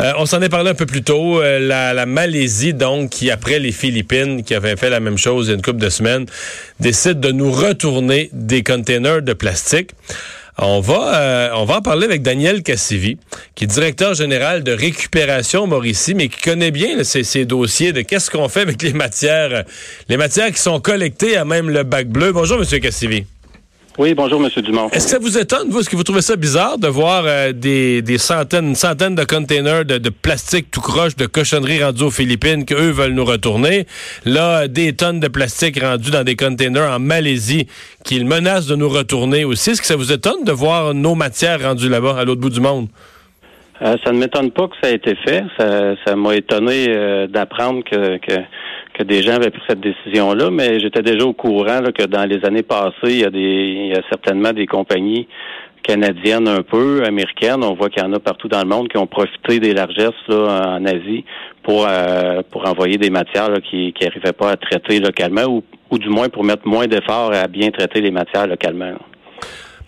Euh, on s'en est parlé un peu plus tôt. Euh, la, la, Malaisie, donc, qui après les Philippines, qui avaient fait la même chose il y a une couple de semaines, décide de nous retourner des containers de plastique. On va, euh, on va en parler avec Daniel Cassivi, qui est directeur général de récupération Mauricie, mais qui connaît bien ces, ces, dossiers de qu'est-ce qu'on fait avec les matières, les matières qui sont collectées à même le bac bleu. Bonjour, Monsieur Cassivi. Oui, bonjour, M. Dumont. Est-ce que ça vous étonne, vous? Est-ce que vous trouvez ça bizarre de voir euh, des, des, centaines, une centaine de containers de, de, plastique tout croche, de cochonneries rendues aux Philippines, qu'eux veulent nous retourner? Là, des tonnes de plastique rendues dans des containers en Malaisie qu'ils menacent de nous retourner aussi. Est-ce que ça vous étonne de voir nos matières rendues là-bas, à l'autre bout du monde? Euh, ça ne m'étonne pas que ça ait été fait. Ça m'a étonné euh, d'apprendre que, que que des gens avaient pris cette décision-là, mais j'étais déjà au courant que dans les années passées, il y a des il y a certainement des compagnies canadiennes un peu, américaines, on voit qu'il y en a partout dans le monde qui ont profité des largesses en Asie pour euh, pour envoyer des matières qui n'arrivaient pas à traiter localement ou, ou du moins pour mettre moins d'efforts à bien traiter les matières localement.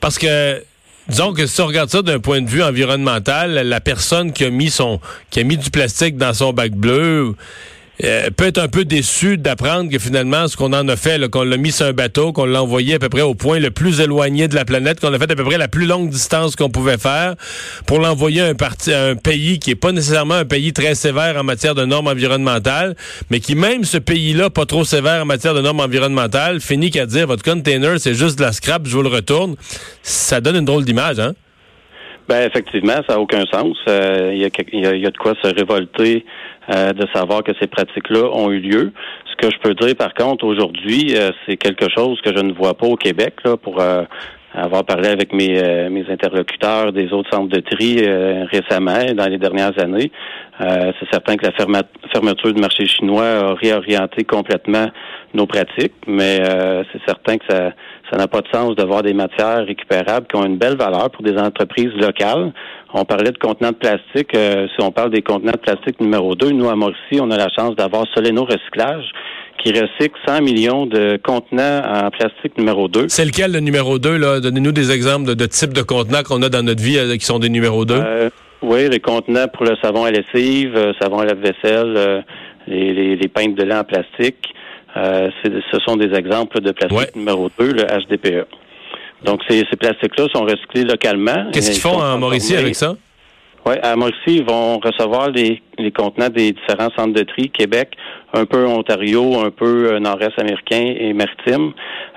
Parce que Disons que si on regarde ça d'un point de vue environnemental, la personne qui a mis son qui a mis du plastique dans son bac bleu, euh, peut être un peu déçu d'apprendre que finalement, ce qu'on en a fait, qu'on l'a mis sur un bateau, qu'on l'a envoyé à peu près au point le plus éloigné de la planète, qu'on a fait à peu près la plus longue distance qu'on pouvait faire pour l'envoyer à un, un pays qui est pas nécessairement un pays très sévère en matière de normes environnementales, mais qui même ce pays-là, pas trop sévère en matière de normes environnementales, finit qu'à dire votre container, c'est juste de la scrap, je vous le retourne. Ça donne une drôle d'image, hein? Ben effectivement, ça n'a aucun sens. Il euh, y, a, y, a, de quoi se révolter euh, de savoir que ces pratiques-là ont eu lieu. Ce que je peux dire, par contre, aujourd'hui, euh, c'est quelque chose que je ne vois pas au Québec là, pour avoir parlé avec mes, mes interlocuteurs des autres centres de tri récemment, dans les dernières années. c'est certain que la fermeture du marché chinois a réorienté complètement nos pratiques, mais c'est certain que ça ça n'a pas de sens de voir des matières récupérables qui ont une belle valeur pour des entreprises locales. On parlait de contenants de plastique. Euh, si on parle des contenants de plastique numéro 2, nous, à Mauricie, on a la chance d'avoir Soleno Recyclage qui recycle 100 millions de contenants en plastique numéro 2. C'est lequel le numéro 2? Là? Donnez-nous des exemples de, de types de contenants qu'on a dans notre vie euh, qui sont des numéros 2. Euh, oui, les contenants pour le savon à lessive, euh, savon à lave-vaisselle, euh, les, les, les pintes de lait en plastique. Euh, ce sont des exemples de plastique ouais. numéro 2, le HDPE. Donc, ces, ces plastiques-là sont recyclés localement. Qu'est-ce qu'ils font en Mauricie avec ça? Oui, à Mauricie, ils vont recevoir les, les, contenants des différents centres de tri, Québec, un peu Ontario, un peu euh, nord-est américain et maritime.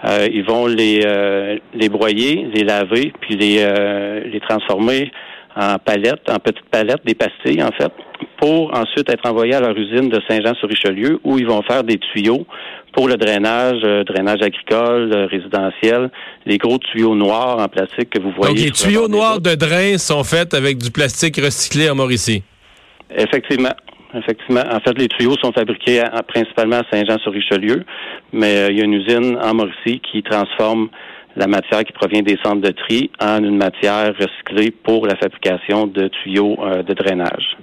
Euh, ils vont les, euh, les broyer, les laver, puis les, euh, les transformer en palettes, en petites palettes, des pastilles en fait, pour ensuite être envoyés à leur usine de Saint-Jean-sur-Richelieu où ils vont faire des tuyaux pour le drainage, euh, drainage agricole, euh, résidentiel, les gros tuyaux noirs en plastique que vous voyez. Donc les tuyaux noirs de drain sont faits avec du plastique recyclé en Mauricie. Effectivement. Effectivement. En fait, les tuyaux sont fabriqués à, principalement à Saint-Jean-sur-Richelieu, mais euh, il y a une usine en Mauricie qui transforme la matière qui provient des centres de tri en une matière recyclée pour la fabrication de tuyaux euh, de drainage.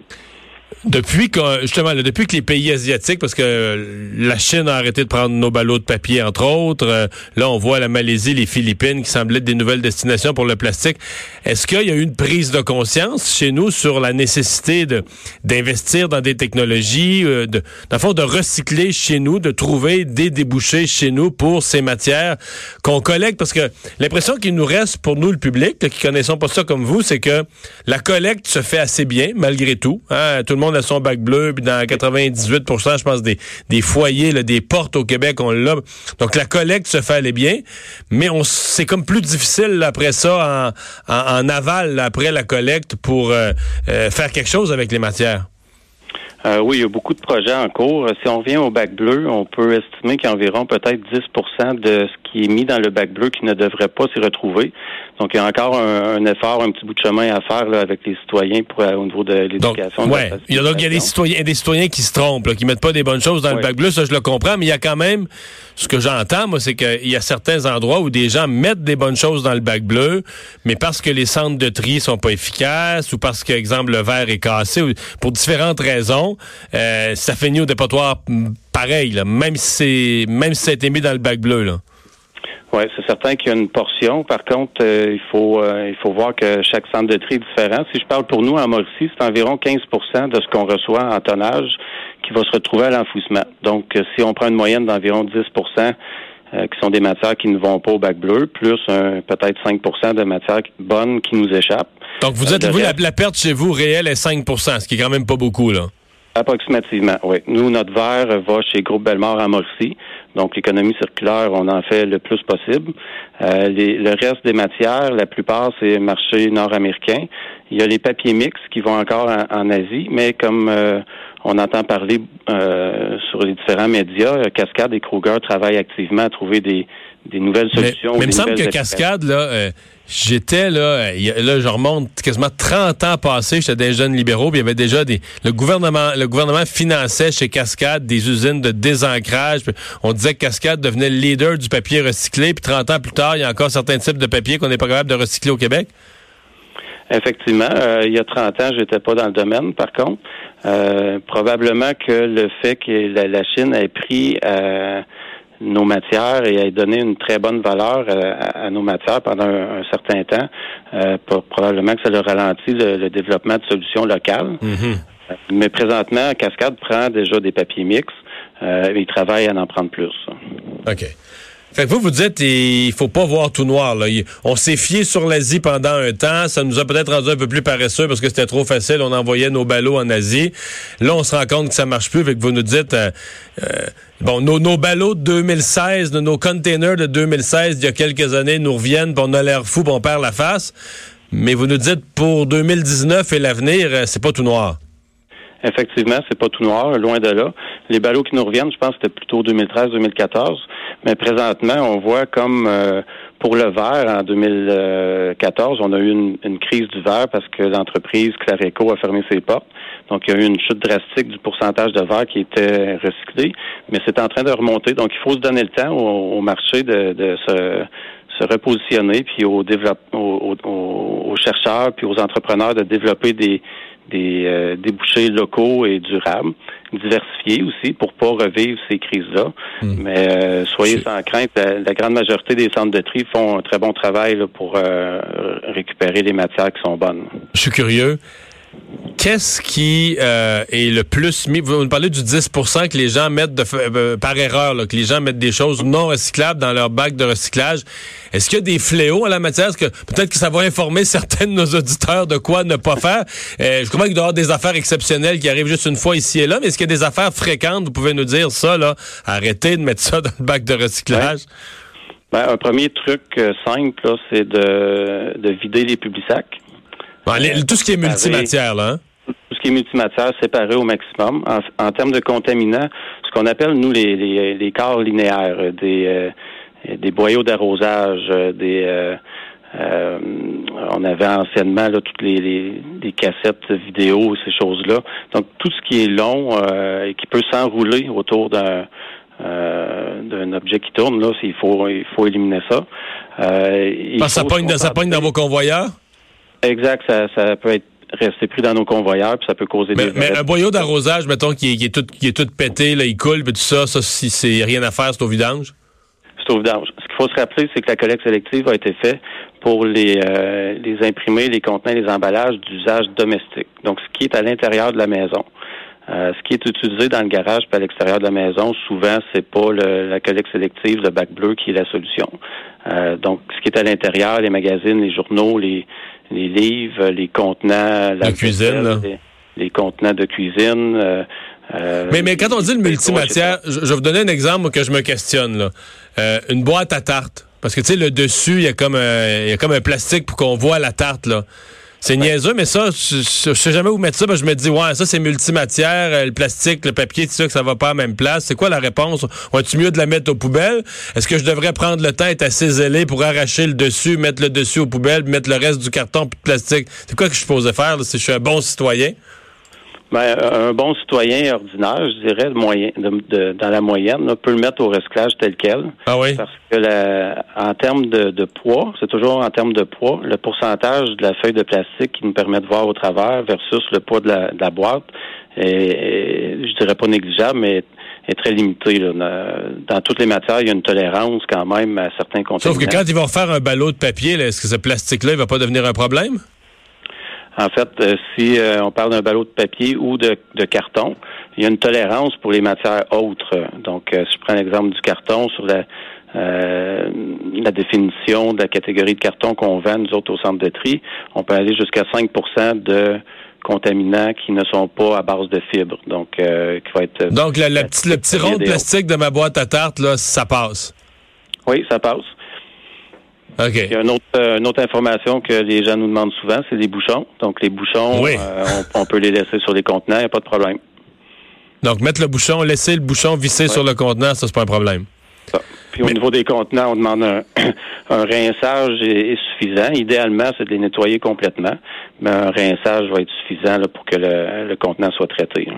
Depuis que justement, là, depuis que les pays asiatiques, parce que la Chine a arrêté de prendre nos ballots de papier entre autres, euh, là on voit la Malaisie, les Philippines qui semblent être des nouvelles destinations pour le plastique. Est-ce qu'il y a eu une prise de conscience chez nous sur la nécessité de d'investir dans des technologies, euh, de, dans fond, de recycler chez nous, de trouver des débouchés chez nous pour ces matières qu'on collecte, parce que l'impression qu'il nous reste pour nous le public, qui connaissons pas ça comme vous, c'est que la collecte se fait assez bien malgré tout. Hein, tout le monde a son bac bleu, puis dans 98 je pense, des, des foyers, là, des portes au Québec, on l'a. Donc, la collecte se fait aller bien, mais on c'est comme plus difficile là, après ça, en, en, en aval, là, après la collecte, pour euh, euh, faire quelque chose avec les matières. Euh, oui, il y a beaucoup de projets en cours. Si on revient au bac bleu, on peut estimer qu'il y a environ peut-être 10% de ce qui est mis dans le bac bleu qui ne devrait pas s'y retrouver. Donc, il y a encore un, effort, un petit bout de chemin à faire là, avec les citoyens pour, euh, au niveau de l'éducation. Ouais. Il y a donc il y a des citoyens, des citoyens qui se trompent, là, qui mettent pas des bonnes choses dans le bac bleu, ça je le comprends, mais il y a quand même, ce que j'entends, moi, c'est qu'il y a certains endroits où des gens mettent des bonnes choses dans le bac bleu, mais parce que les centres de tri sont pas efficaces ou parce que, exemple, le verre est cassé, ou pour différentes raisons, euh, ça finit au dépotoir pareil, là, même si c'est même si ça a été mis dans le bac bleu. Là. Oui, c'est certain qu'il y a une portion. Par contre, euh, il faut euh, il faut voir que chaque centre de tri est différent. Si je parle pour nous en Mauricie, c'est environ 15% de ce qu'on reçoit en tonnage qui va se retrouver à l'enfouissement. Donc, euh, si on prend une moyenne d'environ 10% qui sont des matières qui ne vont pas au bac bleu, plus peut-être 5% de matières bonnes qui nous échappent. Donc, vous êtes, vous, la, perte chez vous réelle est 5% ce qui est quand même pas beaucoup, là. Approximativement, oui. Nous, notre verre va chez Groupe Bellemare à Morcy. Donc, l'économie circulaire, on en fait le plus possible. Euh, le reste des matières, la plupart, c'est marché nord-américain. Il y a les papiers mix qui vont encore en, Asie, mais comme euh, on entend parler euh, sur les différents médias, Cascade et Kruger travaillent activement à trouver des, des nouvelles solutions. Mais, il me semble que Cascade, là, J'étais là, là, je remonte quasiment 30 ans passés, j'étais des jeunes libéraux, puis il y avait déjà des. Le gouvernement, le gouvernement finançait chez Cascade des usines de désancrage. on disait que Cascade devenait le leader du papier recyclé, puis 30 ans plus tard, il y a encore certains types de papier qu'on n'est pas capable de recycler au Québec. Effectivement, euh, il y a 30 ans, j'étais pas dans le domaine, par contre. Euh, probablement que le fait que la, Chine ait pris euh, nos matières et à donner une très bonne valeur euh, à, nos matières pendant un, certain temps. Euh, probablement que ça leur ralentit le, développement de solutions locales. Mm-hmm. Mais présentement, Cascade prend déjà des papiers mix euh, et il travaille à en prendre plus. OK. Fait que vous, vous dites, il faut pas voir tout noir. Là. On s'est fié sur l'Asie pendant un temps. Ça nous a peut-être rendu un peu plus paresseux parce que c'était trop facile. On envoyait nos ballots en Asie. Là, on se rend compte que ça marche plus. Fait que vous nous dites, euh, euh, bon, nos, nos ballots de 2016, nos containers de 2016, il y a quelques années, nous reviennent, puis on a l'air fou, puis on perd la face. Mais vous nous dites, pour 2019 et l'avenir, euh, c'est pas tout noir. Effectivement, c'est pas tout noir, loin de là. Les ballots qui nous reviennent, je pense que c'était plutôt 2013-2014. Mais présentement, on voit comme euh, pour le verre, en 2014, on a eu une, crise du verre parce que l'entreprise Clareco a fermé ses portes. Donc, il y a eu une chute drastique du pourcentage de verre qui était recyclé. Mais c'est en train de remonter. Donc, il faut se donner le temps au, marché de, se se repositionner, puis aux, aux, chercheurs, puis aux entrepreneurs de développer des, des euh, débouchés locaux et durables, diversifiés aussi pour pas revivre ces crises-là. Hmm. Mais euh, soyez sans crainte, la, grande majorité des centres de tri font un très bon travail pour euh, récupérer les matières qui sont bonnes. Je suis curieux. Qu'est-ce qui euh, est le plus mis? Vous nous parlez du 10% que les gens mettent de, euh, par erreur, que les gens mettent des choses non recyclables dans leur bac de recyclage. Est-ce qu'il y a des fléaux à la matière? Est-ce que peut-être que ça va informer certains de nos auditeurs de quoi ne pas faire? Euh, je comprends qu'il doit y avoir des affaires exceptionnelles qui arrivent juste une fois ici et là, mais est-ce qu'il y a des affaires fréquentes? Vous pouvez nous dire ça, là, arrêtez de mettre ça dans le bac de recyclage. Ben, un premier truc simple, c'est de, de vider les publics sacs tout ce qui est multimatière, là. Hein? Tout ce qui est multimatière, séparé au maximum. En, termes de contaminants, ce qu'on appelle, nous, les, les, les corps linéaires, euh, des, euh, des boyaux d'arrosage, euh, des... on avait anciennement là, toutes les, les, cassettes vidéo, ces choses-là. Donc tout ce qui est long et qui peut s'enrouler autour d'un d'un objet qui tourne, là, il faut il faut éliminer ça. ça pogne, ça pogne dans vos convoyeurs? Exact, ça, ça peut être rester pris dans nos convoyeurs, puis ça peut causer des... Mais un boyau d'arrosage, mettons, qui est, qui est, tout, qui est tout pété, là, il coule, puis tout ça, ça, si c'est rien à faire, c'est au vidange? C'est au vidange. Ce qu'il faut se rappeler, c'est que la collecte sélective a été faite pour les, euh, les imprimés, les contenants, les emballages d'usage domestique. Donc, ce qui est à l'intérieur de la maison. Euh, ce qui est utilisé dans le garage puis à l'extérieur de la maison, souvent, c'est pas le, la collecte sélective, le bac bleu qui est la solution. Euh, donc, ce qui est à l'intérieur, les magazines, les journaux, les, les livres, les contenants, la cuisine, les, contenants de cuisine. Euh, euh, mais, mais quand on dit le multimatière, je, vais vous donner un exemple que je me questionne. Là. Euh, une boîte à tarte. Parce que tu sais, le dessus, il y a comme un, il y a comme un plastique pour qu'on voit la tarte. là. C'est niaiseux, mais ça, je, je, sais jamais où mettre ça. je me dis, ouais, ça c'est multimatière, euh, le plastique, le papier, tout ça, que ça va pas à la même place. C'est quoi la réponse? ou tu mieux de la mettre aux poubelles? Est-ce que je devrais prendre le temps, être assez zélé pour arracher le dessus, mettre le dessus aux poubelles, mettre le reste du carton puis de plastique? C'est quoi que je suis supposé faire si je suis un bon citoyen? Ben, un bon citoyen ordinaire, je dirais, moyen, de, dans la moyenne, peut le mettre au recyclage tel quel. Ah oui? Parce que la, en termes de, poids, c'est toujours en termes de poids, le pourcentage de la feuille de plastique qui nous permet de voir au travers versus le poids de la, boîte est, je dirais pas négligeable, mais est très limité. Dans toutes les matières, il y a une tolérance quand même à certains contenus. Sauf que quand ils vont faire un ballot de papier, est-ce que ce plastique-là, il va pas devenir un problème? En fait, euh, si euh, on parle d'un ballot de papier ou de, carton, il y a une tolérance pour les matières autres. Donc, euh, si je prends l'exemple du carton sur la, la définition de la catégorie de carton qu'on vend, nous autres, au centre de tri, on peut aller jusqu'à 5% de contaminants qui ne sont pas à base de fibres. Donc, qui va être... Donc, le petit rond de plastique de ma boîte à tarte, là, ça passe? Oui, ça passe. Il y a euh, une autre, information que les gens nous demandent souvent, c'est les bouchons. Donc, les bouchons, euh, on, peut les laisser sur les contenants, il n'y a pas de problème. Donc, mettre le bouchon, laisser le bouchon visser sur le contenant, ça, c'est pas un problème. Puis au niveau des contenants, on demande un, rinçage est, suffisant. Idéalement, c'est de les nettoyer complètement, mais un rinçage va être suffisant pour que le, contenant soit traité.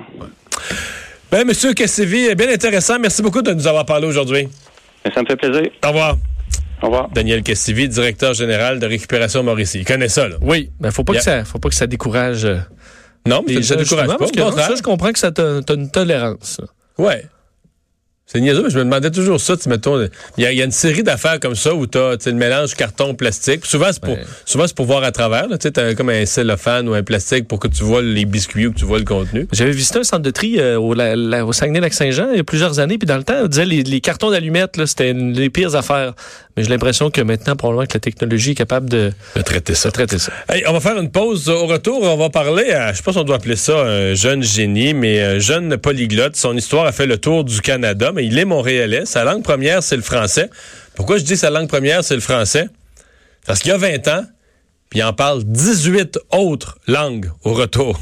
Ben, Monsieur Cassevi, bien intéressant. Merci beaucoup de nous avoir parlé aujourd'hui. Ça me fait plaisir. Au revoir. Au revoir. Daniel Cassivi, directeur général de Récupération Mauricie. Il connaît ça, là. Oui, mais faut pas que ça, faut pas que ça décourage. Euh, non, mais ça décourage pas. Parce que, ça, je comprends que ça t'a une tolérance. Ouais. C'est niaiseux, mais je me demandais toujours ça. Tu mettons, il y, a une série d'affaires comme ça où tu as le mélange carton-plastique. Souvent, c'est pour, souvent, c'est pour voir à travers. Tu as comme un cellophane ou un plastique pour que tu vois les biscuits ou que tu vois le contenu. J'avais visité un centre de tri euh, au, au Saguenay-Lac-Saint-Jean il y a plusieurs années. Puis dans le temps, on disait les, les cartons d'allumettes, c'était les pires affaires. Mais j'ai l'impression que maintenant, probablement que la technologie est capable de, traiter ça. traiter ça. on va faire une pause. Au retour, on va parler à, je sais pas si on doit appeler ça un jeune génie, mais un jeune polyglotte. Son histoire a fait le tour du Canada, mais il est montréalais. Sa langue première, c'est le français. Pourquoi je dis sa langue première, c'est le français? Parce qu'il y a 20 ans, puis il en parle 18 autres langues au retour.